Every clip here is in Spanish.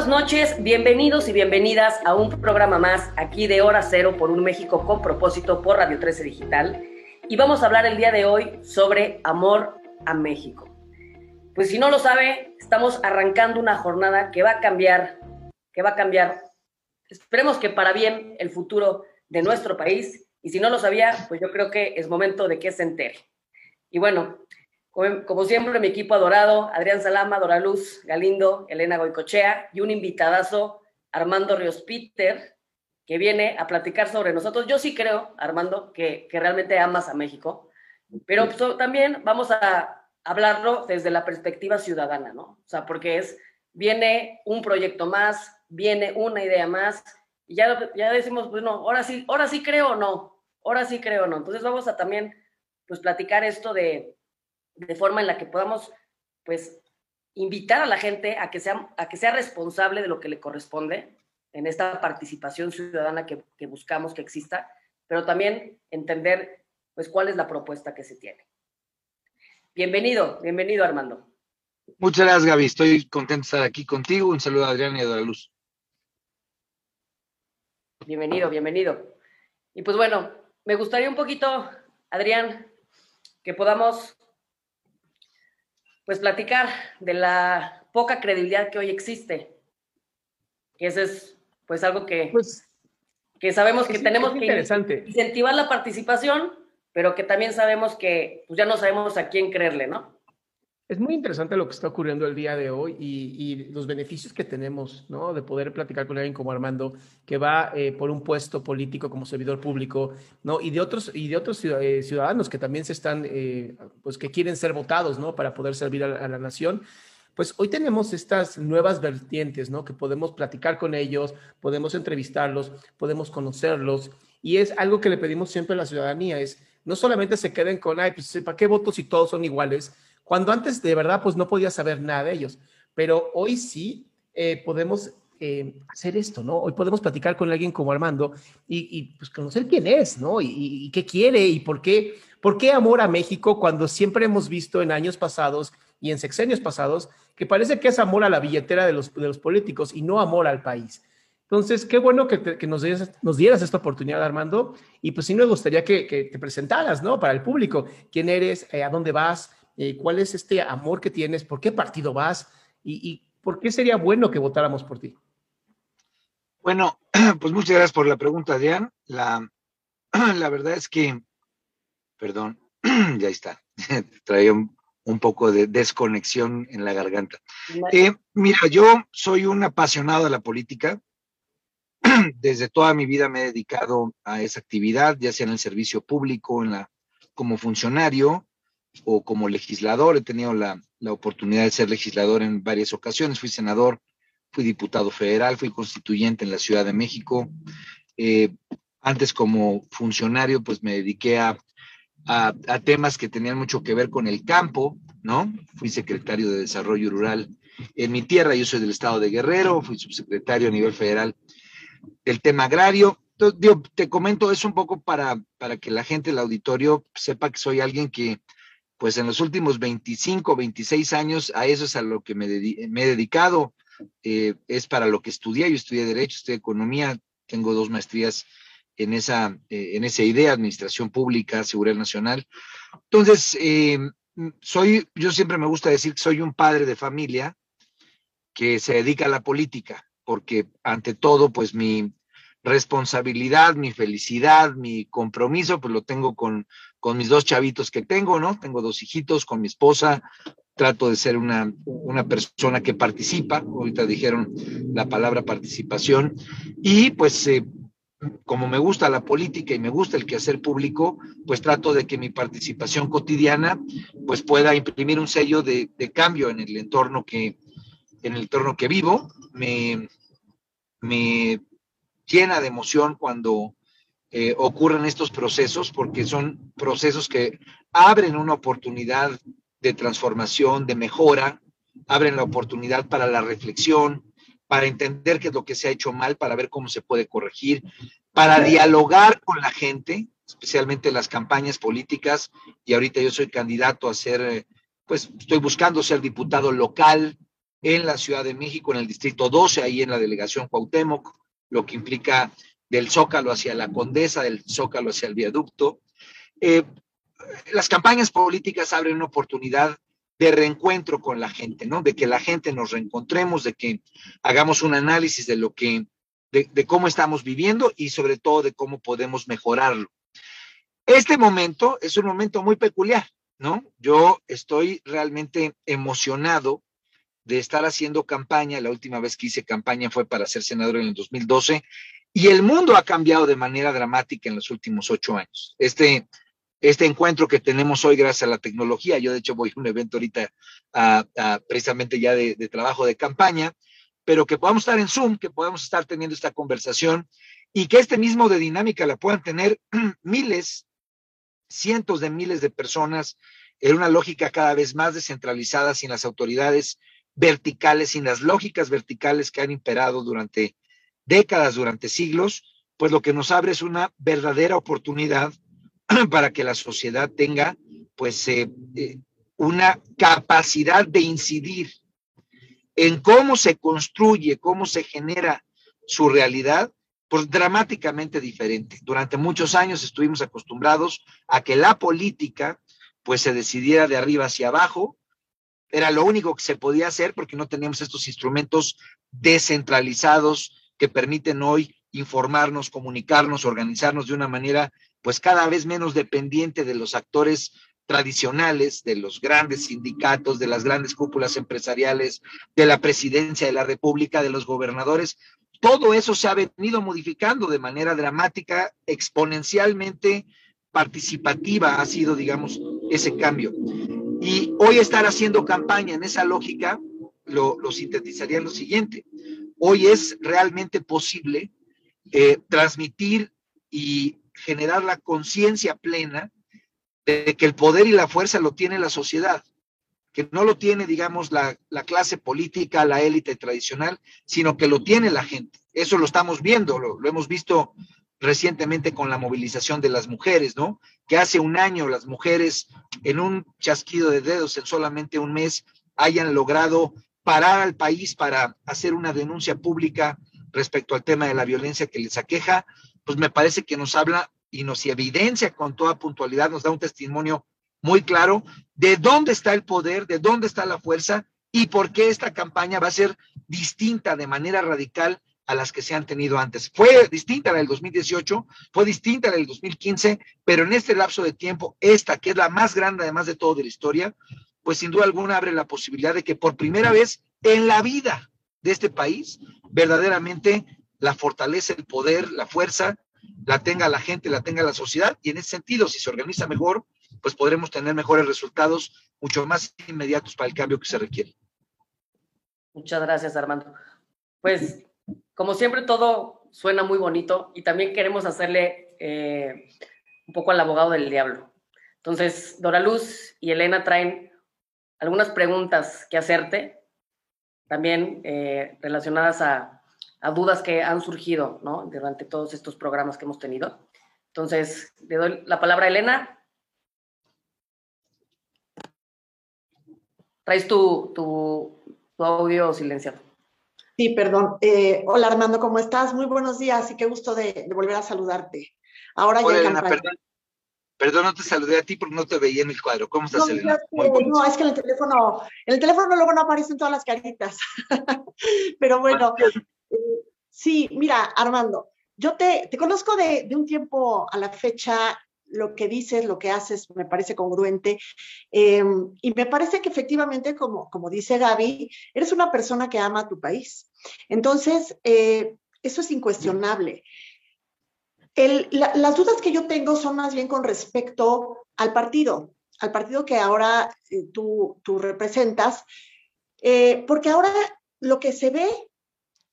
buenas noches, bienvenidos y bienvenidas a un programa más aquí de Hora Cero por un México con propósito por Radio 13 Digital. Y vamos a hablar el día de hoy sobre amor a México. Pues si no lo sabe, estamos arrancando una jornada que va a cambiar, que va a cambiar, esperemos que para bien el futuro de nuestro país. Y si no lo sabía, pues yo creo que es momento de que se entere. Y bueno, como, siempre, mi equipo adorado, Adrián Salama, Dora Luz, Galindo, Elena Goicochea y un invitadazo, Armando Ríos Peter, que viene a platicar sobre nosotros. Yo sí creo, Armando, que, realmente amas a México, pero también vamos a hablarlo desde la perspectiva ciudadana, ¿no? O sea, porque es, viene un proyecto más, viene una idea más, y ya, ya decimos, bueno, ahora sí, ahora sí creo o no, ahora sí creo o no. Entonces vamos a también, pues, platicar esto de, de forma en la que podamos, pues, invitar a la gente a que sea, a que sea responsable de lo que le corresponde en esta participación ciudadana que, buscamos que exista, pero también entender, pues, cuál es la propuesta que se tiene. Bienvenido, bienvenido Armando. Muchas gracias, Gaby. Estoy contento de estar aquí contigo. Un saludo a Adrián y a Luz. Bienvenido, bienvenido. Y pues bueno, me gustaría un poquito, Adrián, que podamos pues platicar de la poca credibilidad que hoy existe. Que eso es pues algo que, pues, que sabemos que tenemos que incentivar la participación, pero que también sabemos que pues, ya no sabemos a quién creerle, ¿no? Es muy interesante lo que está ocurriendo el día de hoy y, los beneficios que tenemos, ¿no? De poder platicar con alguien como Armando, que va eh, por un puesto político como servidor público, ¿no? Y de otros, y de otros eh, ciudadanos que también se están, eh, pues que quieren ser votados, ¿no? Para poder servir a, la nación. Pues hoy tenemos estas nuevas vertientes, ¿no? Que podemos platicar con ellos, podemos entrevistarlos, podemos conocerlos. Y es algo que le pedimos siempre a la ciudadanía, es no solamente se queden con, ay, pues, ¿para qué votos si todos son iguales? Cuando antes de verdad pues no podía saber nada de ellos, pero hoy sí eh, podemos eh, hacer esto, ¿no? Hoy podemos platicar con alguien como Armando y, pues conocer quién es, ¿no? Y, qué quiere y por qué, por qué amor a México cuando siempre hemos visto en años pasados y en sexenios pasados que parece que es amor a la billetera de los, de los políticos y no amor al país. Entonces, qué bueno que, que nos, dieras, nos, dieras, esta oportunidad, Armando, y pues sí me gustaría que, que te presentaras, ¿no? Para el público, quién eres, eh, a dónde vas, eh, cuál es este amor que tienes, por qué partido vas y, por qué sería bueno que votáramos por ti. Bueno, pues muchas gracias por la pregunta, Diane. La, la verdad es que, perdón, ya está, traía un, poco de desconexión en la garganta. Eh, mira, yo soy un apasionado de la política. Desde toda mi vida me he dedicado a esa actividad, ya sea en el servicio público, en la, como funcionario, o como legislador. He tenido la, oportunidad de ser legislador en varias ocasiones. Fui senador, fui diputado federal, fui constituyente en la Ciudad de México. Eh, antes como funcionario, pues me dediqué a, a, temas que tenían mucho que ver con el campo, ¿no? Fui secretario de Desarrollo Rural en mi tierra, yo soy del estado de Guerrero, fui subsecretario a nivel federal del tema agrario. te comento eso un poco para, para que la gente, el auditorio, sepa que soy alguien que pues en los últimos 25, 26 años a eso es a lo que me, he dedicado, eh, es para lo que estudié, yo estudié Derecho, estudié Economía, tengo dos maestrías en esa, eh, en idea, Administración Pública, Seguridad Nacional. Entonces, eh, soy, yo siempre me gusta decir que soy un padre de familia que se dedica a la política, porque ante todo, pues mi, responsabilidad, mi felicidad, mi compromiso, pues lo tengo con, con mis dos chavitos que tengo, ¿no? Tengo dos hijitos con mi esposa, trato de ser una, una persona que participa, ahorita dijeron la palabra participación, y pues eh, como me gusta la política y me gusta el quehacer público, pues trato de que mi participación cotidiana pues pueda imprimir un sello de, de cambio en el entorno que, en el entorno que vivo. Me, me llena de emoción cuando eh, ocurren estos procesos, porque son procesos que abren una oportunidad de transformación, de mejora, abren la oportunidad para la reflexión, para entender qué es lo que se ha hecho mal, para ver cómo se puede corregir, para dialogar con la gente, especialmente las campañas políticas. Y ahorita yo soy candidato a ser, eh, pues estoy buscando ser diputado local en la Ciudad de México, en el Distrito 12, ahí en la delegación Cuauhtémoc, lo que implica del Zócalo hacia la Condesa, del Zócalo hacia el viaducto. Eh, las campañas políticas abren una oportunidad de reencuentro con la gente, ¿no? De que la gente nos reencontremos, de que hagamos un análisis de lo que, de, de cómo estamos viviendo y sobre todo de cómo podemos mejorarlo. Este momento es un momento muy peculiar, ¿no? Yo estoy realmente emocionado de estar haciendo campaña. La última vez que hice campaña fue para ser senador en el 2012 y el mundo ha cambiado de manera dramática en los últimos ocho años. Este, este encuentro que tenemos hoy gracias a la tecnología, yo de hecho voy a un evento ahorita precisamente ya de, de, trabajo de campaña, pero que podamos estar en Zoom, que podamos estar teniendo esta conversación y que este mismo de dinámica la puedan tener miles, cientos de miles de personas en una lógica cada vez más descentralizada sin las autoridades verticales, sin las lógicas verticales que han imperado durante décadas, durante siglos, pues lo que nos abre es una verdadera oportunidad para que la sociedad tenga pues eh, eh, una capacidad de incidir en cómo se construye, cómo se genera su realidad, pues dramáticamente diferente. Durante muchos años estuvimos acostumbrados a que la política pues se decidiera de arriba hacia abajo, era lo único que se podía hacer porque no teníamos estos instrumentos descentralizados que permiten hoy informarnos, comunicarnos, organizarnos de una manera pues cada vez menos dependiente de los actores tradicionales, de los grandes sindicatos, de las grandes cúpulas empresariales, de la presidencia de la República, de los gobernadores. Todo eso se ha venido modificando de manera dramática, exponencialmente participativa ha sido, digamos, ese cambio. Y hoy estar haciendo campaña en esa lógica lo, sintetizaría en lo siguiente hoy es realmente posible eh, transmitir y generar la conciencia plena de que el poder y la fuerza lo tiene la sociedad, que no lo tiene, digamos, la, la clase política, la élite tradicional, sino que lo tiene la gente. Eso lo estamos viendo, lo, lo hemos visto recientemente con la movilización de las mujeres, ¿no? Que hace un año las mujeres en un chasquido de dedos, en solamente un mes, hayan logrado parar al país para hacer una denuncia pública respecto al tema de la violencia que les aqueja, pues me parece que nos habla y nos evidencia con toda puntualidad, nos da un testimonio muy claro de dónde está el poder, de dónde está la fuerza y por qué esta campaña va a ser distinta de manera radical a las que se han tenido antes. Fue distinta la del 2018, fue distinta la del 2015, pero en este lapso de tiempo, esta, que es la más grande además de todo de la historia, pues sin duda alguna abre la posibilidad de que por primera vez en la vida de este país, verdaderamente la fortaleza, el poder, la fuerza, la tenga la gente, la tenga la sociedad, y en ese sentido, si se organiza mejor, pues podremos tener mejores resultados mucho más inmediatos para el cambio que se requiere. Muchas gracias, Armando. Pues, como siempre, todo suena muy bonito y también queremos hacerle eh, un poco al abogado del diablo. Entonces, Dora Luz y Elena traen algunas preguntas que hacerte, también eh, relacionadas a, a, dudas que han surgido ¿no? durante todos estos programas que hemos tenido. Entonces, le doy la palabra a Elena. Traes tu, tu, tu audio silenciado. Sí, perdón. Eh, hola Armando, ¿cómo estás? Muy buenos días y qué gusto de, de volver a saludarte. Ahora Hola, ya Elena, perdón, Perdón, no te saludé a ti porque no te veía en el cuadro. ¿Cómo estás, no, Elena? No, es que en el teléfono, en el teléfono luego no aparecen todas las caritas. Pero bueno, eh, sí, mira, Armando, yo te, te conozco de, de, un tiempo a la fecha, lo que dices, lo que haces, me parece congruente. Eh, y me parece que efectivamente, como, como dice Gaby, eres una persona que ama a tu país. Entonces, eh, eso es incuestionable. El, la, las dudas que yo tengo son más bien con respecto al partido, al partido que ahora eh, tú, tú, representas, eh, porque ahora lo que se ve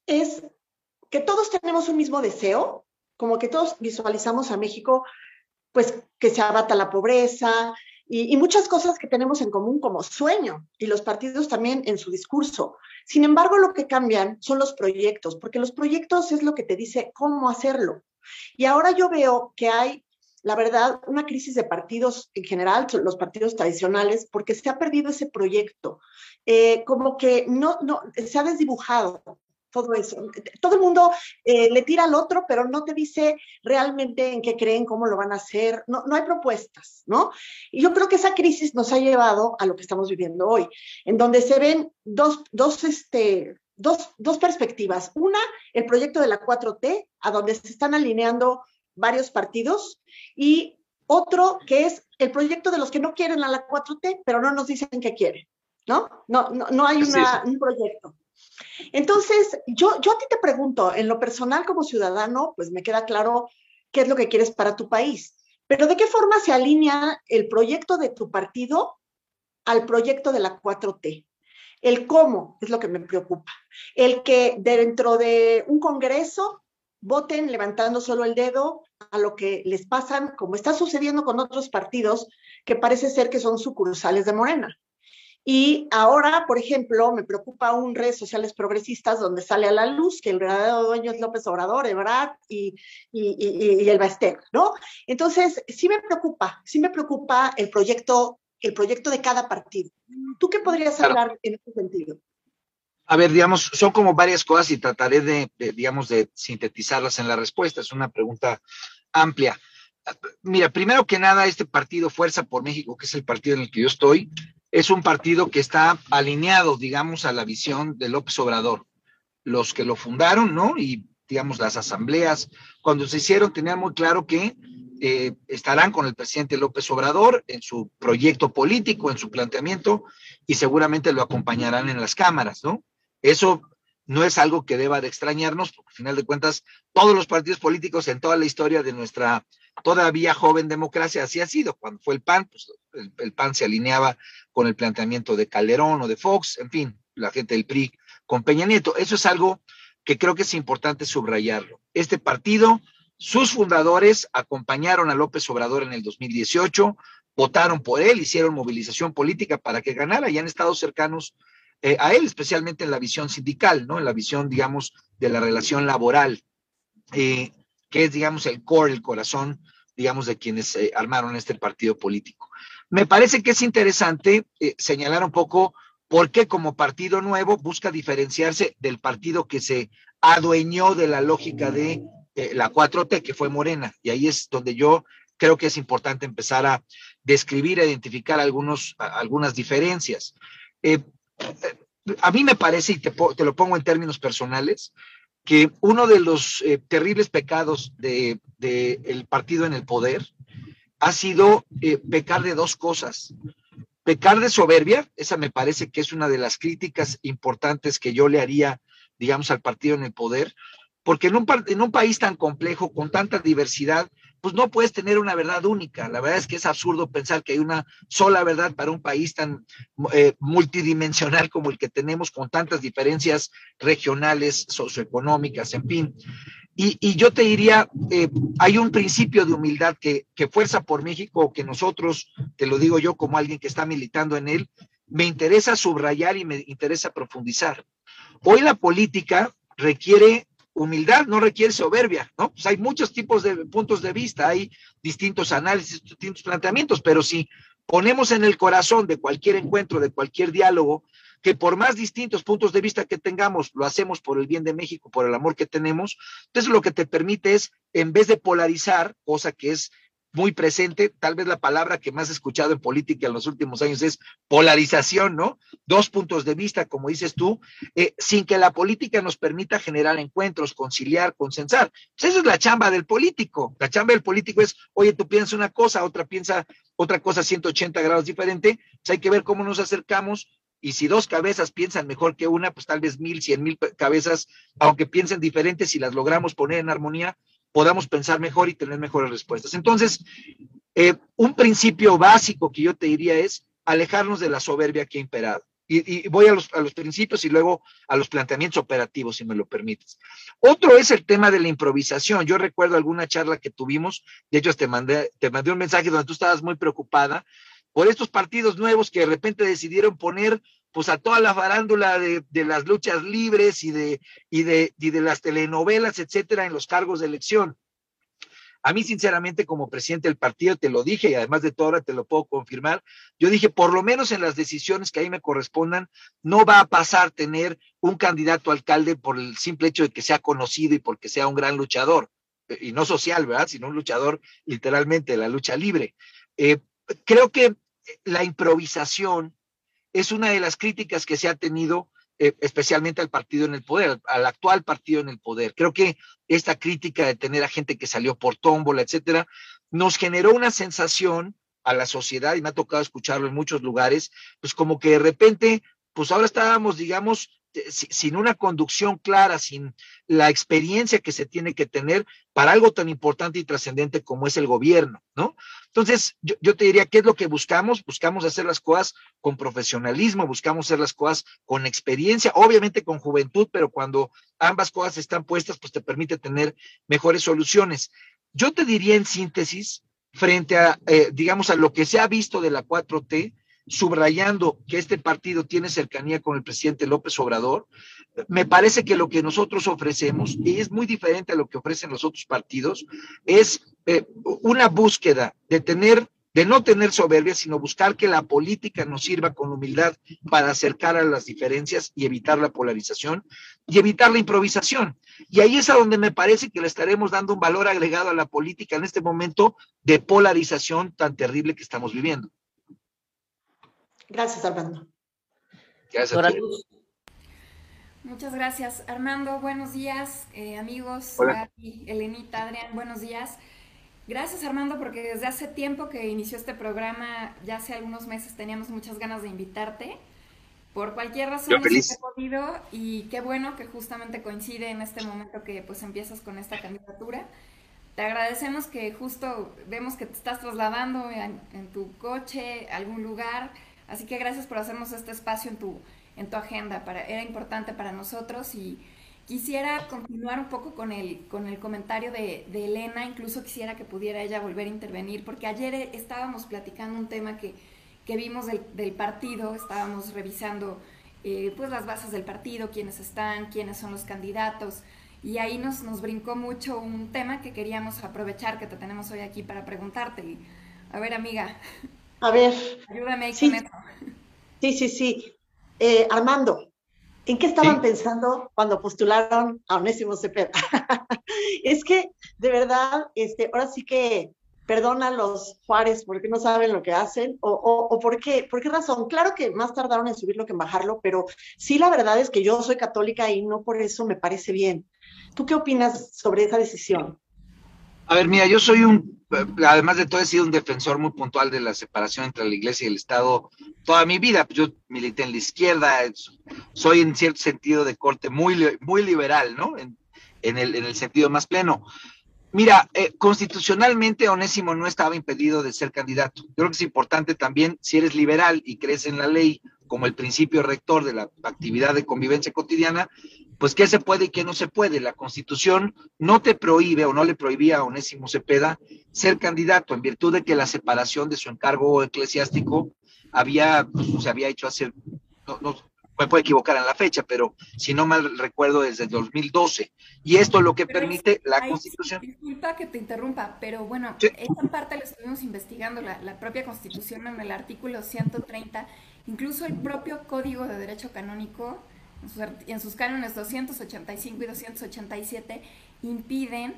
es que todos tenemos un mismo deseo, como que todos visualizamos a México, pues que se abata la pobreza y, muchas cosas que tenemos en común como sueño, y los partidos también en su discurso. Sin embargo, lo que cambian son los proyectos, porque los proyectos es lo que te dice cómo hacerlo. Y ahora yo veo que hay la verdad, una crisis de partidos en general, los partidos tradicionales, porque se ha perdido ese proyecto. Eh, como que no, no, se ha desdibujado todo eso. Todo el mundo eh, le tira al otro, pero no te dice realmente en qué creen, cómo lo van a hacer. No, no hay propuestas, ¿no? Y yo creo que esa crisis nos ha llevado a lo que estamos viviendo hoy, en donde se ven dos, dos, este, dos, dos perspectivas. Una, el proyecto de la 4T, a donde se están alineando varios partidos, y otro que es el proyecto de los que no quieren a la 4T, pero no nos dicen qué quieren, ¿no? No, no, no hay una, un proyecto. Entonces, yo, yo a ti te pregunto, en lo personal como ciudadano, pues me queda claro qué es lo que quieres para tu país, pero ¿de qué forma se alinea el proyecto de tu partido al proyecto de la 4T? El cómo es lo que me preocupa. El que dentro de un congreso voten levantando solo el dedo a lo que les pasan, como está sucediendo con otros partidos que parece ser que son sucursales de Morena. Y ahora, por ejemplo, me preocupa un redes sociales progresistas donde sale a la luz que el verdadero dueño es López Obrador, Ebrard y, y, y, el Baster, ¿no? Entonces, sí me preocupa, sí me preocupa el proyecto, el proyecto de cada partido. ¿Tú qué podrías hablar en este sentido? A ver, digamos, son como varias cosas y trataré de, digamos, de sintetizarlas en la respuesta. Es una pregunta amplia. Mira, primero que nada, este partido Fuerza por México, que es el partido en el que yo estoy, es un partido que está alineado, digamos, a la visión de López Obrador. Los que lo fundaron, ¿no? Y, digamos, las asambleas, cuando se hicieron, tenían muy claro que eh, estarán con el presidente López Obrador en su proyecto político, en su planteamiento, y seguramente lo acompañarán en las cámaras, ¿no? Eso no es algo que deba de extrañarnos, porque al final de cuentas, todos los partidos políticos en toda la historia de nuestra todavía joven democracia así ha sido. Cuando fue el PAN, pues el, PAN se alineaba con el planteamiento de Calderón o de Fox, en fin, la gente del PRI con Peña Nieto. Eso es algo que creo que es importante subrayarlo. Este partido, sus fundadores acompañaron a López Obrador en el 2018, votaron por él, hicieron movilización política para que ganara y han estado cercanos eh, a él, especialmente en la visión sindical, ¿no? En la visión, digamos, de la relación laboral, eh, que es, digamos, el core, el corazón, digamos, de quienes eh, armaron este partido político. Me parece que es interesante señalar un poco por qué como partido nuevo busca diferenciarse del partido que se adueñó de la lógica de la 4T, que fue Morena. Y ahí es donde yo creo que es importante empezar a describir, a identificar algunos, algunas diferencias. Eh, a mí me parece, y te, lo pongo en términos personales, que uno de los eh, terribles pecados del de, partido en el poder ha sido eh, pecar de dos cosas. Pecar de soberbia, esa me parece que es una de las críticas importantes que yo le haría, digamos, al partido en el poder, porque en un, en un país tan complejo, con tanta diversidad, pues no puedes tener una verdad única. La verdad es que es absurdo pensar que hay una sola verdad para un país tan eh, multidimensional como el que tenemos, con tantas diferencias regionales, socioeconómicas, en fin. Y, yo te diría, eh, hay un principio de humildad que, que Fuerza por México, que nosotros, te lo digo yo como alguien que está militando en él, me interesa subrayar y me interesa profundizar. Hoy la política requiere humildad no requiere soberbia, ¿no? Pues hay muchos tipos de puntos de vista, hay distintos análisis, distintos planteamientos, pero si ponemos en el corazón de cualquier encuentro, de cualquier diálogo, que por más distintos puntos de vista que tengamos, lo hacemos por el bien de México, por el amor que tenemos, entonces lo que te permite es, en vez de polarizar, cosa que es muy presente, tal vez la palabra que más he escuchado en política en los últimos años es polarización, ¿no? Dos puntos de vista, como dices tú, eh, sin que la política nos permita generar encuentros, conciliar, consensar. Pues esa es la chamba del político. La chamba del político es, oye, tú piensas una cosa, otra piensa otra cosa 180 grados diferente, pues hay que ver cómo nos acercamos, y si dos cabezas piensan mejor que una, pues tal vez mil, cien mil cabezas, aunque piensen diferentes, si las logramos poner en armonía, podamos pensar mejor y tener mejores respuestas. Entonces, eh, un principio básico que yo te diría es alejarnos de la soberbia que ha imperado. Y, voy a los, principios y luego a los planteamientos operativos, si me lo permites. Otro es el tema de la improvisación. Yo recuerdo alguna charla que tuvimos, de hecho te mandé, te mandé un mensaje donde tú estabas muy preocupada por estos partidos nuevos que de repente decidieron poner pues a toda la farándula de, las luchas libres y de, y, de, y de las telenovelas, etcétera, en los cargos de elección. A mí, sinceramente, como presidente del partido, te lo dije y además de todo ahora te lo puedo confirmar, yo dije, por lo menos en las decisiones que ahí me correspondan, no va a pasar tener un candidato alcalde por el simple hecho de que sea conocido y porque sea un gran luchador, eh, y no social, ¿verdad? Sino un luchador literalmente de la lucha libre. Eh, creo que la improvisación es una de las críticas que se ha tenido eh, especialmente al partido en el poder, al actual partido en el poder. Creo que esta crítica de tener a gente que salió por tómbola, etcétera, nos generó una sensación a la sociedad, y me ha tocado escucharlo en muchos lugares, pues como que de repente, pues ahora estábamos, digamos, sin una conducción clara, sin la experiencia que se tiene que tener para algo tan importante y trascendente como es el gobierno, ¿no? Entonces, yo, yo, te diría, ¿qué es lo que buscamos? Buscamos hacer las cosas con profesionalismo, buscamos hacer las cosas con experiencia, obviamente con juventud, pero cuando ambas cosas están puestas, pues te permite tener mejores soluciones. Yo te diría en síntesis, frente a, eh, digamos, a lo que se ha visto de la 4T, subrayando que este partido tiene cercanía con el presidente López Obrador, me parece que lo que nosotros ofrecemos, y es muy diferente a lo que ofrecen los otros partidos, es eh, una búsqueda de tener de no tener soberbia, sino buscar que la política nos sirva con humildad para acercar a las diferencias y evitar la polarización y evitar la improvisación. Y ahí es a donde me parece que le estaremos dando un valor agregado a la política en este momento de polarización tan terrible que estamos viviendo. Gracias, Armando. Gracias. Muchas gracias. Armando, buenos días, eh, amigos. Hola. Elenita, Adrián, buenos días. Gracias, Armando, porque desde hace tiempo que inició este programa, ya hace algunos meses teníamos muchas ganas de invitarte. Por cualquier razón no se podido y qué bueno que justamente coincide en este momento que pues empiezas con esta candidatura. Te agradecemos que justo vemos que te estás trasladando en, en tu coche a algún lugar Así que gracias por hacernos este espacio en tu, en tu agenda. Para, era importante para nosotros y quisiera continuar un poco con el, con el comentario de, Elena. Incluso quisiera que pudiera ella volver a intervenir, porque ayer estábamos platicando un tema que, vimos del, partido, estábamos revisando eh, pues las bases del partido, quiénes están, quiénes son los candidatos. Y ahí nos, nos brincó mucho un tema que queríamos aprovechar que te tenemos hoy aquí para preguntarte. A ver, amiga, a ver. Ayúdame sí, con Sí, sí, sí. Eh, Armando, ¿en qué estaban pensando cuando postularon a Onésimo Cepeda? es que, de verdad, este, ahora sí que perdona a los Juárez porque no saben lo que hacen, o, o, por, qué, por qué razón. Claro que más tardaron en subirlo que en bajarlo, pero sí la verdad es que yo soy católica y no por eso me parece bien. ¿Tú qué opinas sobre esa decisión? A ver, mira, yo soy un, además de todo, he sido un defensor muy puntual de la separación entre la iglesia y el Estado toda mi vida. Yo milité en la izquierda, soy en cierto sentido de corte muy, muy liberal, ¿no? En, el, en el sentido más pleno. Mira, eh, constitucionalmente Onésimo no estaba impedido de ser candidato. Yo creo que es importante también, si eres liberal y crees en la ley como el principio rector de la actividad de convivencia cotidiana, pues qué se puede y qué no se puede. La Constitución no te prohíbe o no le prohibía a Onésimo Cepeda ser candidato en virtud de que la separación de su encargo eclesiástico había, pues, se había hecho hace, no, me puedo equivocar en la fecha, pero si no mal recuerdo desde el 2012. Y esto es lo que permite la Constitución. Disculpa que te interrumpa, pero bueno, esta parte la estuvimos investigando, la, la propia Constitución en el artículo 130, incluso el propio Código de Derecho Canónico en sus cánones 285 y 287 impiden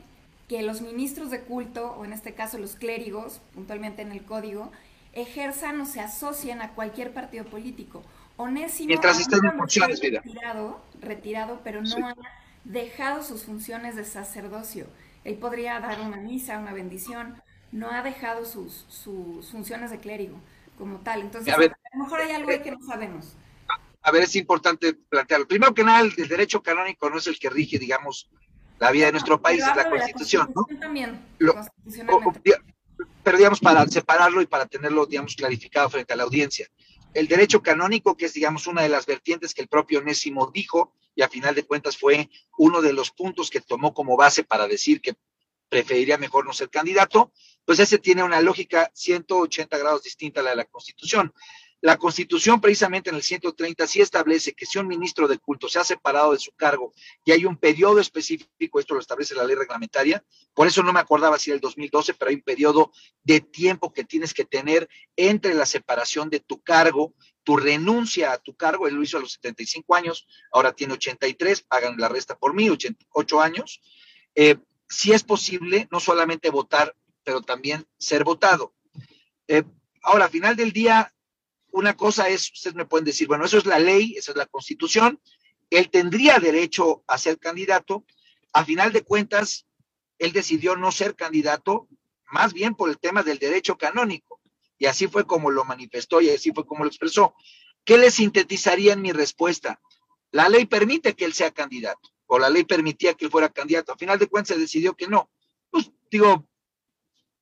que los ministros de culto, o en este caso los clérigos, puntualmente en el código, ejerzan o se asocien a cualquier partido político. Onésimo Mientras en funciones, retirado, retirado, pero no ha dejado sus funciones de sacerdocio. Él podría dar una misa, una bendición, no ha dejado sus, sus funciones de clérigo como tal. Entonces, a, a lo mejor hay algo ahí que no sabemos a ver, es importante plantearlo. Primero que nada, el, derecho canónico no es el que rige, digamos, la vida de nuestro país, es la Constitución, ¿no? También, pero digamos, para separarlo y para tenerlo, digamos, clarificado frente a la audiencia. El derecho canónico, que es, digamos, una de las vertientes que el propio Onésimo dijo, y a final de cuentas fue uno de los puntos que tomó como base para decir que preferiría mejor no ser candidato, pues ese tiene una lógica 180 grados distinta a la de la Constitución. La Constitución precisamente en el 130 sí establece que si un ministro de culto se ha separado de su cargo y hay un periodo específico, esto lo establece la ley reglamentaria, por eso no me acordaba si era el 2012, pero hay un periodo de tiempo que tienes que tener entre la separación de tu cargo, tu renuncia a tu cargo, él lo hizo a los 75 años, ahora tiene 83, pagan la resta por mí, 88 años. Eh, si es posible, no solamente votar, pero también ser votado. Eh, ahora, al final del día, una cosa es, ustedes me pueden decir, bueno, eso es la ley, esa es la constitución, él tendría derecho a ser candidato, a final de cuentas, él decidió no ser candidato, más bien por el tema del derecho canónico, y así fue como lo manifestó y así fue como lo expresó. ¿Qué le sintetizaría en mi respuesta? La ley permite que él sea candidato, o la ley permitía que él fuera candidato, a final de cuentas se decidió que no. Pues digo,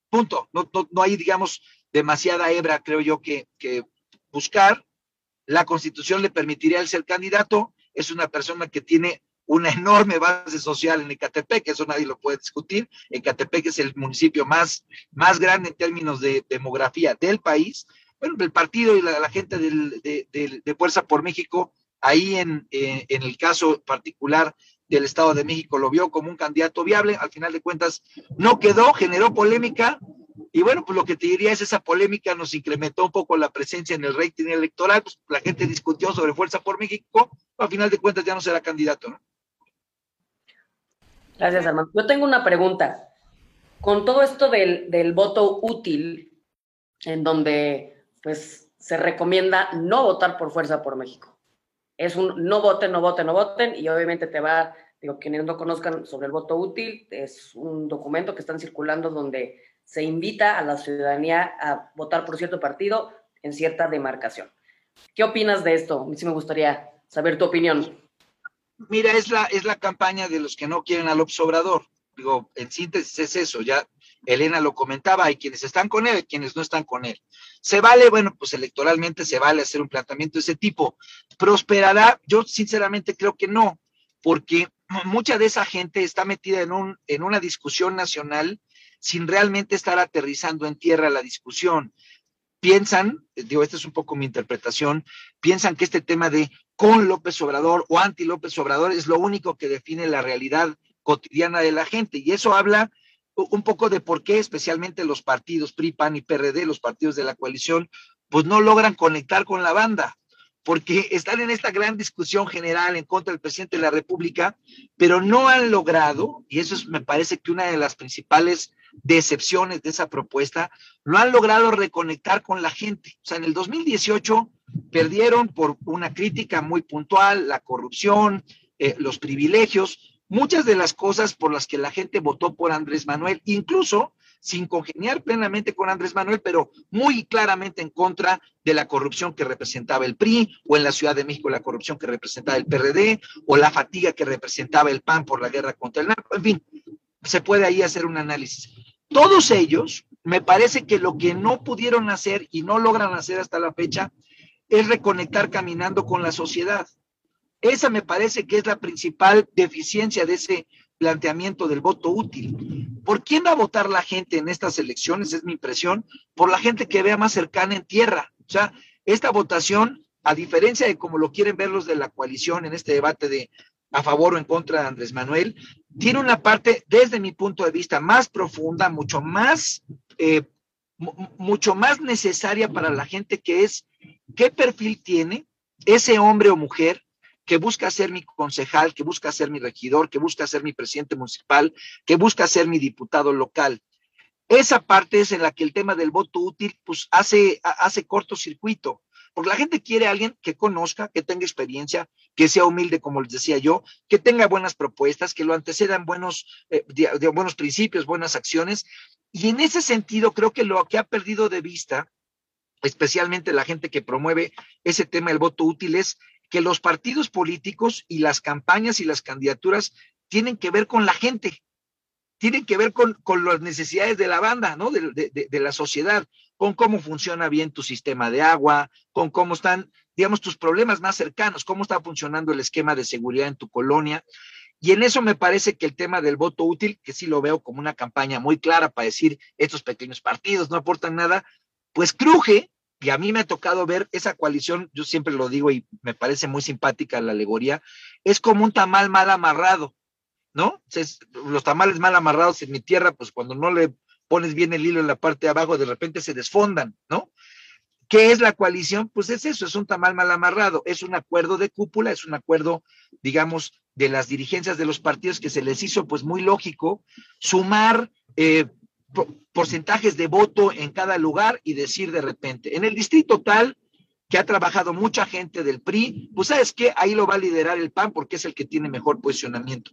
punto, no, no, hay, digamos, demasiada hebra, creo yo, que buscar. La constitución le permitiría el ser candidato. Es una persona que tiene una enorme base social en Ecatepec, eso nadie lo puede discutir. Ecatepec es el municipio más, más grande en términos de demografía del país. Bueno, el partido y la, gente de, Fuerza por México, ahí en, eh, en el caso particular del Estado de México, lo vio como un candidato viable. Al final de cuentas, no quedó, generó polémica, y bueno, pues lo que te diría es esa polémica nos incrementó un poco la presencia en el rating electoral, pues la gente discutió sobre Fuerza por México, a final de cuentas ya no será candidato, ¿no? Gracias, Armando. Yo tengo una pregunta. Con todo esto del, del voto útil, en donde pues se recomienda no votar por Fuerza por México. Es un no voten, no voten, no voten, y obviamente te va, digo, quienes no conozcan sobre el voto útil, es un documento que están circulando donde se invita a la ciudadanía a votar por cierto partido en cierta demarcación. ¿Qué opinas de esto? A mí sí me gustaría saber tu opinión. Mira, es la, es la campaña de los que no quieren al Obrador. Digo, en síntesis es eso, ya Elena lo comentaba, hay quienes están con él, y quienes no están con él. ¿Se vale? Bueno, pues electoralmente se vale hacer un planteamiento de ese tipo. ¿Prosperará? Yo sinceramente creo que no, porque mucha de esa gente está metida en, un, en una discusión nacional sin realmente estar aterrizando en tierra la discusión. Piensan, digo, esta es un poco mi interpretación, piensan que este tema de con López Obrador o anti López Obrador es lo único que define la realidad cotidiana de la gente. Y eso habla un poco de por qué especialmente los partidos PRI, PAN y PRD, los partidos de la coalición, pues no logran conectar con la banda porque están en esta gran discusión general en contra del presidente de la República, pero no han logrado, y eso es, me parece que una de las principales decepciones de esa propuesta, no han logrado reconectar con la gente. O sea, en el 2018 perdieron por una crítica muy puntual, la corrupción, eh, los privilegios, muchas de las cosas por las que la gente votó por Andrés Manuel, incluso sin congeniar plenamente con Andrés Manuel, pero muy claramente en contra de la corrupción que representaba el PRI, o en la Ciudad de México la corrupción que representaba el PRD, o la fatiga que representaba el PAN por la guerra contra el narco. En fin, se puede ahí hacer un análisis. Todos ellos, me parece que lo que no pudieron hacer y no logran hacer hasta la fecha es reconectar caminando con la sociedad. Esa me parece que es la principal deficiencia de ese planteamiento del voto útil. ¿Por quién va a votar la gente en estas elecciones? Es mi impresión, por la gente que vea más cercana en tierra. O sea, esta votación, a diferencia de como lo quieren ver los de la coalición en este debate de a favor o en contra de Andrés Manuel, tiene una parte, desde mi punto de vista, más profunda, mucho más, eh, mucho más necesaria para la gente, que es qué perfil tiene ese hombre o mujer que busca ser mi concejal, que busca ser mi regidor, que busca ser mi presidente municipal, que busca ser mi diputado local. Esa parte es en la que el tema del voto útil pues hace, hace cortocircuito, porque la gente quiere a alguien que conozca, que tenga experiencia, que sea humilde, como les decía yo, que tenga buenas propuestas, que lo antecedan buenos, eh, de buenos principios, buenas acciones. Y en ese sentido, creo que lo que ha perdido de vista, especialmente la gente que promueve ese tema del voto útil, es que los partidos políticos y las campañas y las candidaturas tienen que ver con la gente, tienen que ver con, las necesidades de la banda, ¿no? De, de, la sociedad, con cómo funciona bien tu sistema de agua, con cómo están, digamos, tus problemas más cercanos, cómo está funcionando el esquema de seguridad en tu colonia. Y en eso me parece que el tema del voto útil, que sí lo veo como una campaña muy clara para decir estos pequeños partidos no aportan nada, pues cruje y a mí me ha tocado ver esa coalición, yo siempre lo digo y me parece muy simpática la alegoría, es como un tamal mal amarrado, ¿no? los tamales mal amarrados en mi tierra, pues cuando no le pones bien el hilo en la parte de abajo, de repente se desfondan, ¿no? ¿Qué es la coalición? Pues es eso, es un tamal mal amarrado, es un acuerdo de cúpula, es un acuerdo, digamos, de las dirigencias de los partidos que se les hizo pues muy lógico sumar eh, porcentajes de voto en cada lugar y decir de repente, en el distrito tal, que ha trabajado mucha gente del PRI, pues sabes que ahí lo va a liderar el PAN porque es el que tiene mejor posicionamiento.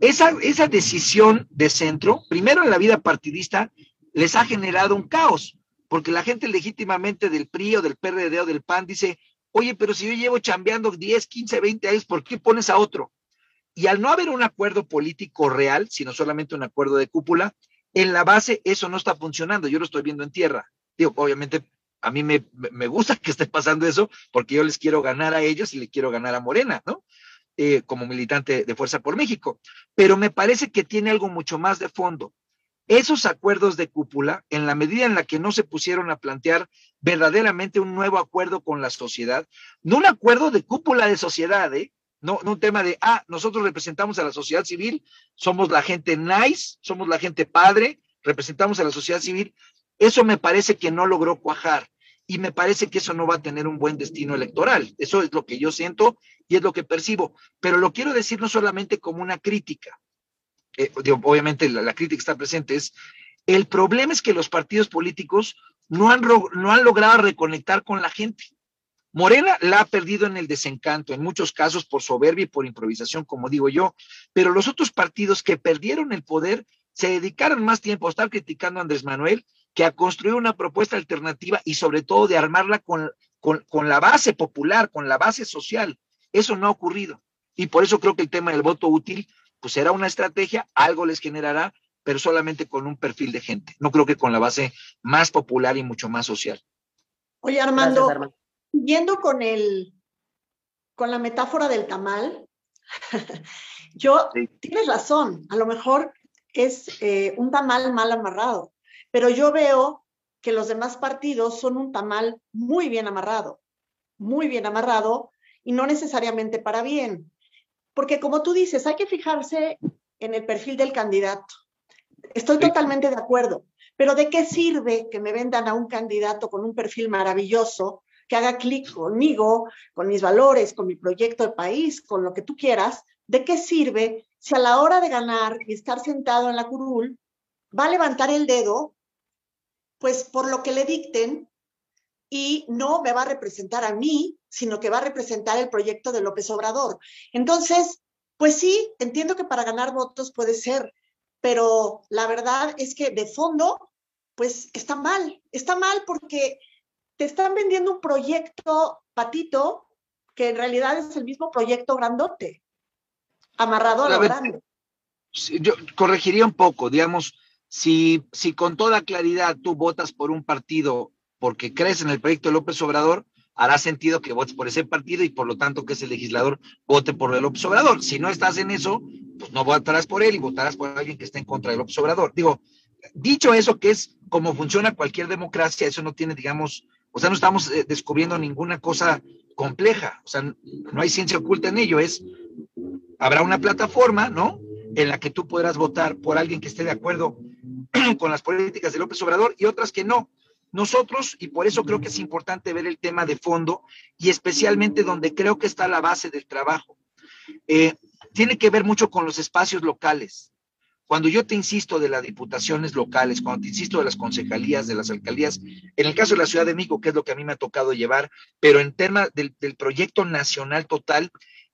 Esa, esa decisión de centro, primero en la vida partidista, les ha generado un caos, porque la gente legítimamente del PRI o del PRD o del PAN dice, oye, pero si yo llevo chambeando 10, 15, 20 años, ¿por qué pones a otro? Y al no haber un acuerdo político real, sino solamente un acuerdo de cúpula, en la base eso no está funcionando, yo lo estoy viendo en tierra. Digo, obviamente a mí me, me gusta que esté pasando eso porque yo les quiero ganar a ellos y le quiero ganar a Morena, ¿no? Eh, como militante de Fuerza por México. Pero me parece que tiene algo mucho más de fondo esos acuerdos de cúpula, en la medida en la que no se pusieron a plantear verdaderamente un nuevo acuerdo con la sociedad, no un acuerdo de cúpula de sociedad, ¿eh? No, un tema de, ah, nosotros representamos a la sociedad civil, somos la gente nice, somos la gente padre, representamos a la sociedad civil. Eso me parece que no logró cuajar y me parece que eso no va a tener un buen destino electoral. Eso es lo que yo siento y es lo que percibo. Pero lo quiero decir no solamente como una crítica, eh, obviamente la, crítica está presente, es el problema es que los partidos políticos no han, no han logrado reconectar con la gente. Morena la ha perdido en el desencanto, en muchos casos por soberbia y por improvisación, como digo yo, pero los otros partidos que perdieron el poder se dedicaron más tiempo a estar criticando a Andrés Manuel que a construir una propuesta alternativa y sobre todo de armarla con, con, con la base popular, con la base social. Eso no ha ocurrido. Y por eso creo que el tema del voto útil pues será una estrategia, algo les generará, pero solamente con un perfil de gente. No creo que con la base más popular y mucho más social. Oye, Armando, yendo con el con la metáfora del tamal, yo tienes razón, a lo mejor es eh, un tamal mal amarrado, pero yo veo que los demás partidos son un tamal muy bien amarrado, muy bien amarrado y no necesariamente para bien. Porque como tú dices, hay que fijarse en el perfil del candidato. Estoy totalmente de acuerdo, pero ¿de qué sirve que me vendan a un candidato con un perfil maravilloso, que haga clic conmigo, con mis valores, con mi proyecto de país, con lo que tú quieras? ¿De qué sirve si a la hora de ganar y estar sentado en la curul va a levantar el dedo, pues por lo que le dicten y no me va a representar a mí, sino que va a representar el proyecto de López Obrador. Entonces, pues sí, entiendo que para ganar votos puede ser, pero la verdad es que de fondo, pues está mal, está mal porque te están vendiendo un proyecto patito que en realidad es el mismo proyecto grandote, amarrado a lo grande. Yo corregiría un poco, digamos, si, si con toda claridad tú votas por un partido porque crees en el proyecto de López Obrador, hará sentido que votes por ese partido y por lo tanto que ese legislador vote por el López Obrador. Si no estás en eso, pues no votarás por él y votarás por alguien que esté en contra del López Obrador. Digo, dicho eso, que es como funciona cualquier democracia, eso no tiene, digamos, o sea, no estamos eh, descubriendo ninguna cosa compleja, o sea, no hay ciencia oculta en ello, es, habrá una plataforma, ¿no? En la que tú podrás votar por alguien que esté de acuerdo con las políticas de López Obrador y otras que no. Nosotros, y por eso creo que es importante ver el tema de fondo y especialmente donde creo que está la base del trabajo, eh, tiene que ver mucho con los espacios locales. Cuando yo te insisto de las diputaciones locales, cuando te insisto de las concejalías, de las alcaldías, en el caso de la Ciudad de México, que es lo que a mí me ha tocado llevar, pero en tema del, del proyecto nacional total,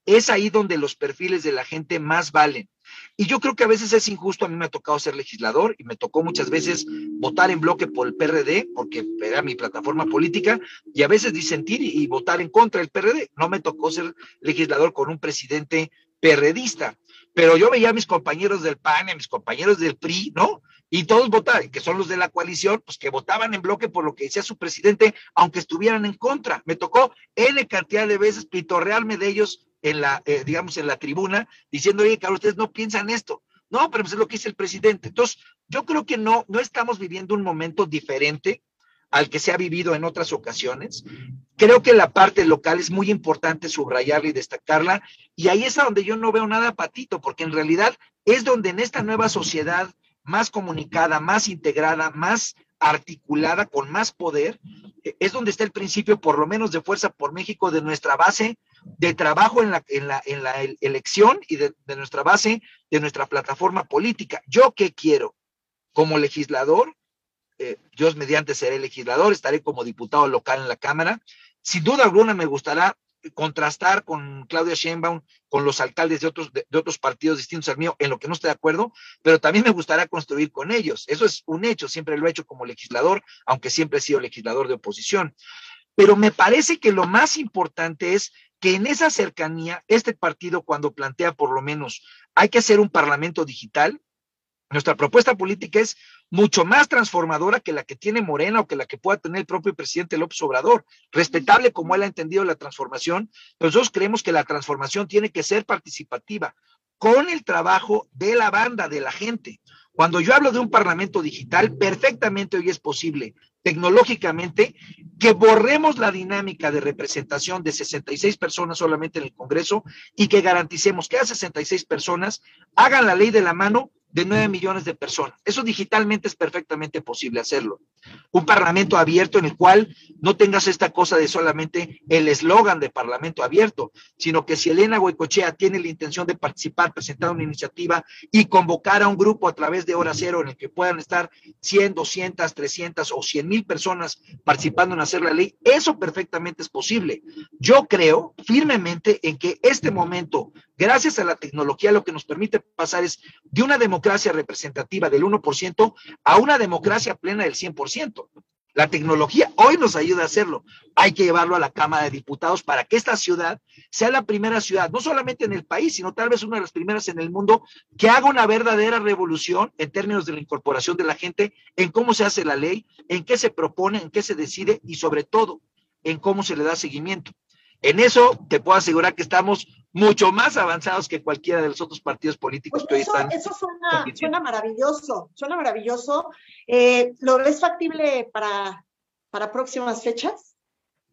es ahí donde los perfiles de la gente más valen. Y yo creo que a veces es injusto, a mí me ha tocado ser legislador y me tocó muchas veces votar en bloque por el PRD, porque era mi plataforma política, y a veces disentir y, votar en contra del PRD. No me tocó ser legislador con un presidente perredista, pero yo veía a mis compañeros del PAN, a mis compañeros del PRI, ¿no? Y todos votaban, que son los de la coalición, pues que votaban en bloque por lo que decía su presidente, aunque estuvieran en contra. Me tocó N cantidad de veces pitorrearme de ellos en la, eh, digamos, en la tribuna, diciendo, oye, Carlos, ustedes no piensan esto. No, pero pues es lo que dice el presidente. Entonces, yo creo que no, no estamos viviendo un momento diferente al que se ha vivido en otras ocasiones. Creo que la parte local es muy importante subrayarla y destacarla, y ahí es donde yo no veo nada patito, porque en realidad es donde en esta nueva sociedad más comunicada, más integrada, más articulada, con más poder, eh, es donde está el principio, por lo menos de Fuerza por México, de nuestra base de trabajo en la, en la, en la elección y de, de nuestra base, de nuestra plataforma política. ¿Yo qué quiero? Como legislador, eh, Dios mediante seré legislador, estaré como diputado local en la Cámara. Sin duda alguna me gustará contrastar con Claudia Sheinbaum, con los alcaldes de otros, de, otros partidos distintos al mío, en lo que no estoy de acuerdo, pero también me gustará construir con ellos. Eso es un hecho, siempre lo he hecho como legislador, aunque siempre he sido legislador de oposición. Pero me parece que lo más importante es que en esa cercanía, este partido cuando plantea por lo menos hay que hacer un parlamento digital, nuestra propuesta política es mucho más transformadora que la que tiene Morena o que la que pueda tener el propio presidente López Obrador. Respetable como él ha entendido la transformación, pero nosotros creemos que la transformación tiene que ser participativa con el trabajo de la banda, de la gente. Cuando yo hablo de un parlamento digital, perfectamente hoy es posible tecnológicamente que borremos la dinámica de representación de 66 personas solamente en el Congreso y que garanticemos que a 66 personas hagan la ley de la mano de 9 millones de personas. Eso digitalmente es perfectamente posible hacerlo. Un parlamento abierto en el cual no tengas esta cosa de solamente el eslogan de parlamento abierto, sino que si Elena Goicochea tiene la intención de participar, presentar una iniciativa y convocar a un grupo a través de Hora Cero en el que puedan estar 100, 200, 300 o 100 mil personas participando en hacer la ley, eso perfectamente es posible. Yo creo firmemente en que este momento, gracias a la tecnología, lo que nos permite pasar es de una democracia democracia representativa del 1% a una democracia plena del 100%. La tecnología hoy nos ayuda a hacerlo. Hay que llevarlo a la Cámara de Diputados para que esta ciudad sea la primera ciudad, no solamente en el país, sino tal vez una de las primeras en el mundo, que haga una verdadera revolución en términos de la incorporación de la gente, en cómo se hace la ley, en qué se propone, en qué se decide y sobre todo en cómo se le da seguimiento. En eso te puedo asegurar que estamos mucho más avanzados que cualquiera de los otros partidos políticos pues que hoy están. Eso suena, suena maravilloso, suena maravilloso. Eh, ¿Lo ves factible para, para próximas fechas?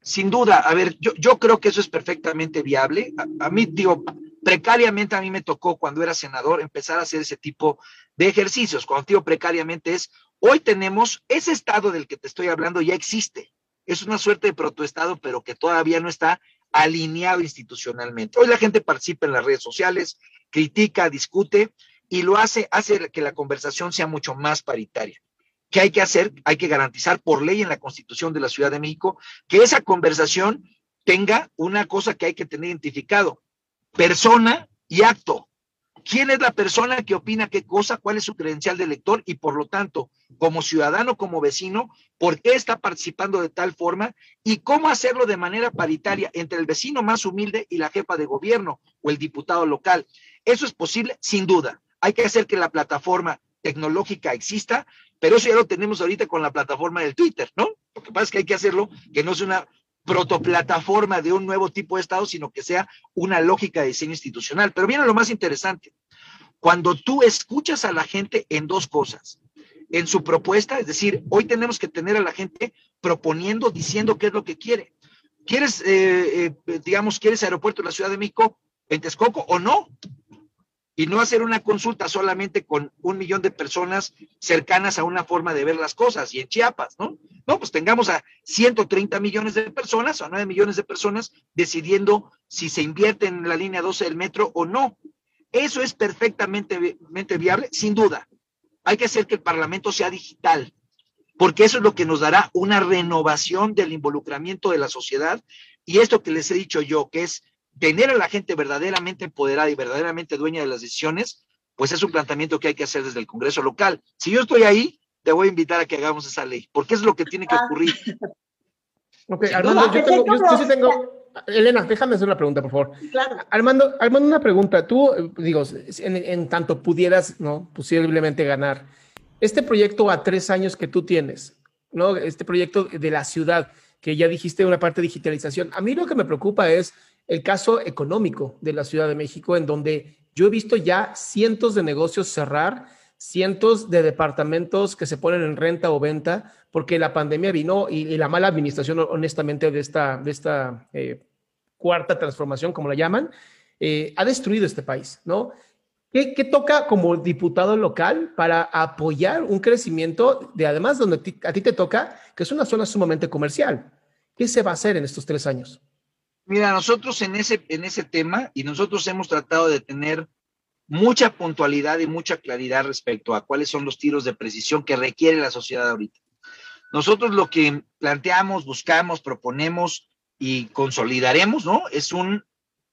Sin duda, a ver, yo, yo creo que eso es perfectamente viable. A, a, mí, digo, precariamente a mí me tocó cuando era senador empezar a hacer ese tipo de ejercicios. Cuando digo precariamente es, hoy tenemos ese estado del que te estoy hablando ya existe. Es una suerte de protoestado, pero que todavía no está alineado institucionalmente. Hoy la gente participa en las redes sociales, critica, discute y lo hace, hace que la conversación sea mucho más paritaria. ¿Qué hay que hacer? Hay que garantizar por ley en la Constitución de la Ciudad de México que esa conversación tenga una cosa que hay que tener identificado, persona y acto quién es la persona que opina qué cosa, cuál es su credencial de lector y por lo tanto, como ciudadano, como vecino, por qué está participando de tal forma y cómo hacerlo de manera paritaria entre el vecino más humilde y la jefa de gobierno o el diputado local. Eso es posible, sin duda. Hay que hacer que la plataforma tecnológica exista, pero eso ya lo tenemos ahorita con la plataforma del Twitter, ¿no? Lo que pasa es que hay que hacerlo que no sea una protoplataforma de un nuevo tipo de Estado, sino que sea una lógica de diseño institucional. Pero viene lo más interesante. Cuando tú escuchas a la gente en dos cosas, en su propuesta, es decir, hoy tenemos que tener a la gente proponiendo, diciendo qué es lo que quiere. ¿Quieres, eh, eh, digamos, quieres aeropuerto de la Ciudad de México en Texcoco o no? Y no hacer una consulta solamente con un millón de personas cercanas a una forma de ver las cosas y en Chiapas, ¿no? No, pues tengamos a 130 millones de personas o 9 millones de personas decidiendo si se invierte en la línea 12 del metro o no. Eso es perfectamente viable, sin duda. Hay que hacer que el Parlamento sea digital, porque eso es lo que nos dará una renovación del involucramiento de la sociedad y esto que les he dicho yo, que es tener a la gente verdaderamente empoderada y verdaderamente dueña de las decisiones, pues es un planteamiento que hay que hacer desde el Congreso local. Si yo estoy ahí, te voy a invitar a que hagamos esa ley, porque es lo que tiene que ocurrir. Ok, Armando, yo, tengo, yo, sí tengo, Elena, déjame hacer una pregunta, por favor. Claro. Armando, Armando, una pregunta. Tú, digo, en, en, tanto pudieras, ¿no? Posiblemente ganar. Este proyecto a tres años que tú tienes, ¿no? Este proyecto de la ciudad, que ya dijiste una parte de digitalización. A mí lo que me preocupa es el caso económico de la Ciudad de México, en donde yo he visto ya cientos de negocios cerrar, cientos de departamentos que se ponen en renta o venta, porque la pandemia vino y, la mala administración, honestamente, de esta, de esta eh, cuarta transformación, como la llaman, eh, ha destruido este país, ¿no? ¿Qué, ¿Qué, toca como diputado local para apoyar un crecimiento de además donde a ti te toca, que es una zona sumamente comercial? ¿Qué se va a hacer en estos tres años? Mira, nosotros en ese, en ese tema, y nosotros hemos tratado de tener mucha puntualidad y mucha claridad respecto a cuáles son los tiros de precisión que requiere la sociedad ahorita. Nosotros lo que planteamos, buscamos, proponemos y consolidaremos, ¿no? Es un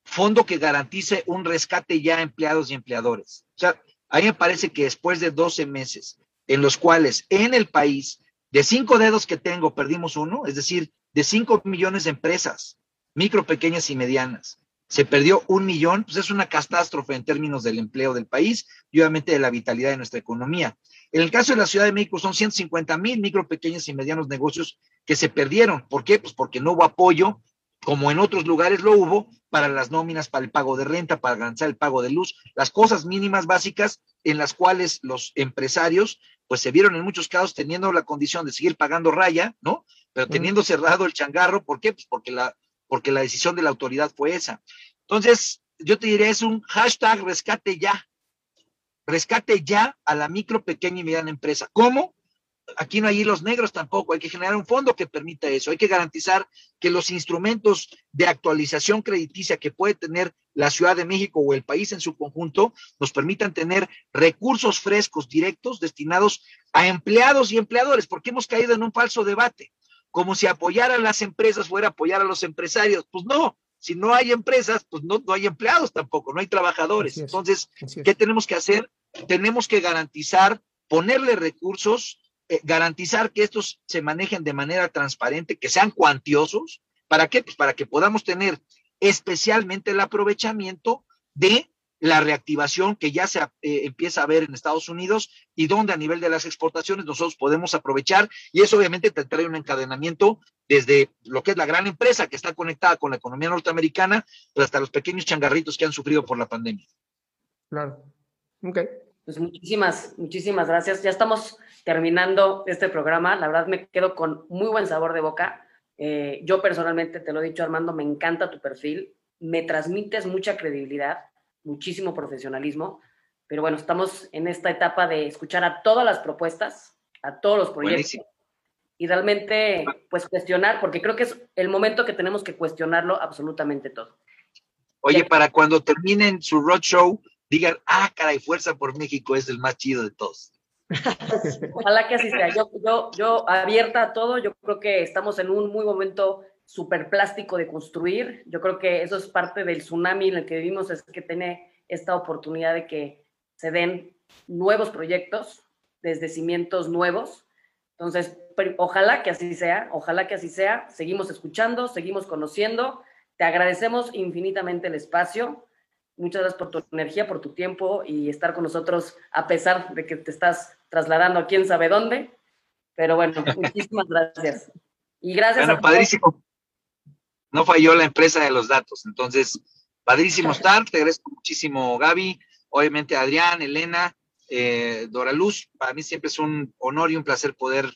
fondo que garantice un rescate ya a empleados y empleadores. O sea, a mí me parece que después de 12 meses en los cuales en el país, de cinco dedos que tengo, perdimos uno, es decir, de cinco millones de empresas, micro, pequeñas y medianas, se perdió un millón, pues es una catástrofe en términos del empleo del país y obviamente de la vitalidad de nuestra economía. En el caso de la Ciudad de México son 150 mil micro, pequeños y medianos negocios que se perdieron. ¿Por qué? Pues porque no hubo apoyo, como en otros lugares lo hubo, para las nóminas, para el pago de renta, para garantizar el pago de luz, las cosas mínimas básicas en las cuales los empresarios pues se vieron en muchos casos teniendo la condición de seguir pagando raya, ¿no? Pero teniendo cerrado el changarro, ¿por qué? Pues porque la, porque la decisión de la autoridad fue esa. Entonces, yo te diría, es un hashtag rescate ya, rescate ya a la micro, pequeña y mediana empresa. ¿Cómo? Aquí no hay los negros tampoco, hay que generar un fondo que permita eso, hay que garantizar que los instrumentos de actualización crediticia que puede tener la Ciudad de México o el país en su conjunto nos permitan tener recursos frescos directos destinados a empleados y empleadores, porque hemos caído en un falso debate, como si apoyar a las empresas fuera apoyar a los empresarios. Pues no, si no hay empresas, pues no, no hay empleados tampoco, no hay trabajadores. Entonces, ¿qué tenemos que hacer? Tenemos que garantizar, ponerle recursos, eh, garantizar que estos se manejen de manera transparente, que sean cuantiosos. ¿Para qué? Pues para que podamos tener especialmente el aprovechamiento de la reactivación que ya se eh, empieza a ver en Estados Unidos y donde a nivel de las exportaciones nosotros podemos aprovechar y eso obviamente te trae un encadenamiento desde lo que es la gran empresa que está conectada con la economía norteamericana, pero hasta los pequeños changarritos que han sufrido por la pandemia. Claro. Ok. Pues muchísimas, muchísimas gracias. Ya estamos terminando este programa. La verdad me quedo con muy buen sabor de boca. Eh, yo personalmente, te lo he dicho Armando, me encanta tu perfil. Me transmites mucha credibilidad muchísimo profesionalismo, pero bueno, estamos en esta etapa de escuchar a todas las propuestas, a todos los proyectos y realmente pues cuestionar, porque creo que es el momento que tenemos que cuestionarlo absolutamente todo. Oye, para cuando terminen su roadshow, digan, ah, caray, Fuerza por México es el más chido de todos. Ojalá que así sea. Yo, yo, yo abierta a todo, yo creo que estamos en un muy momento súper plástico de construir. Yo creo que eso es parte del tsunami en el que vivimos, es que tiene esta oportunidad de que se den nuevos proyectos desde cimientos nuevos. Entonces, ojalá que así sea, ojalá que así sea. Seguimos escuchando, seguimos conociendo. Te agradecemos infinitamente el espacio. Muchas gracias por tu energía, por tu tiempo y estar con nosotros a pesar de que te estás trasladando a quién sabe dónde. Pero bueno, muchísimas gracias. Y gracias bueno, padrísimo no falló la empresa de los datos. Entonces, padrísimo estar, te agradezco muchísimo Gaby, obviamente Adrián, Elena, eh, Dora Luz, para mí siempre es un honor y un placer poder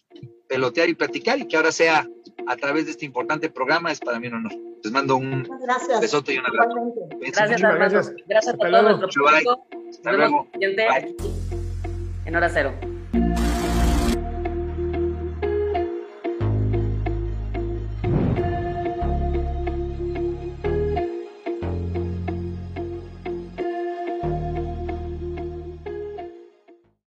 pelotear y platicar y que ahora sea a través de este importante programa es para mí un honor. Les mando un besote y un abrazo. Gracias, gracias. Gracias a nuestro público. Hasta luego. En hora cero.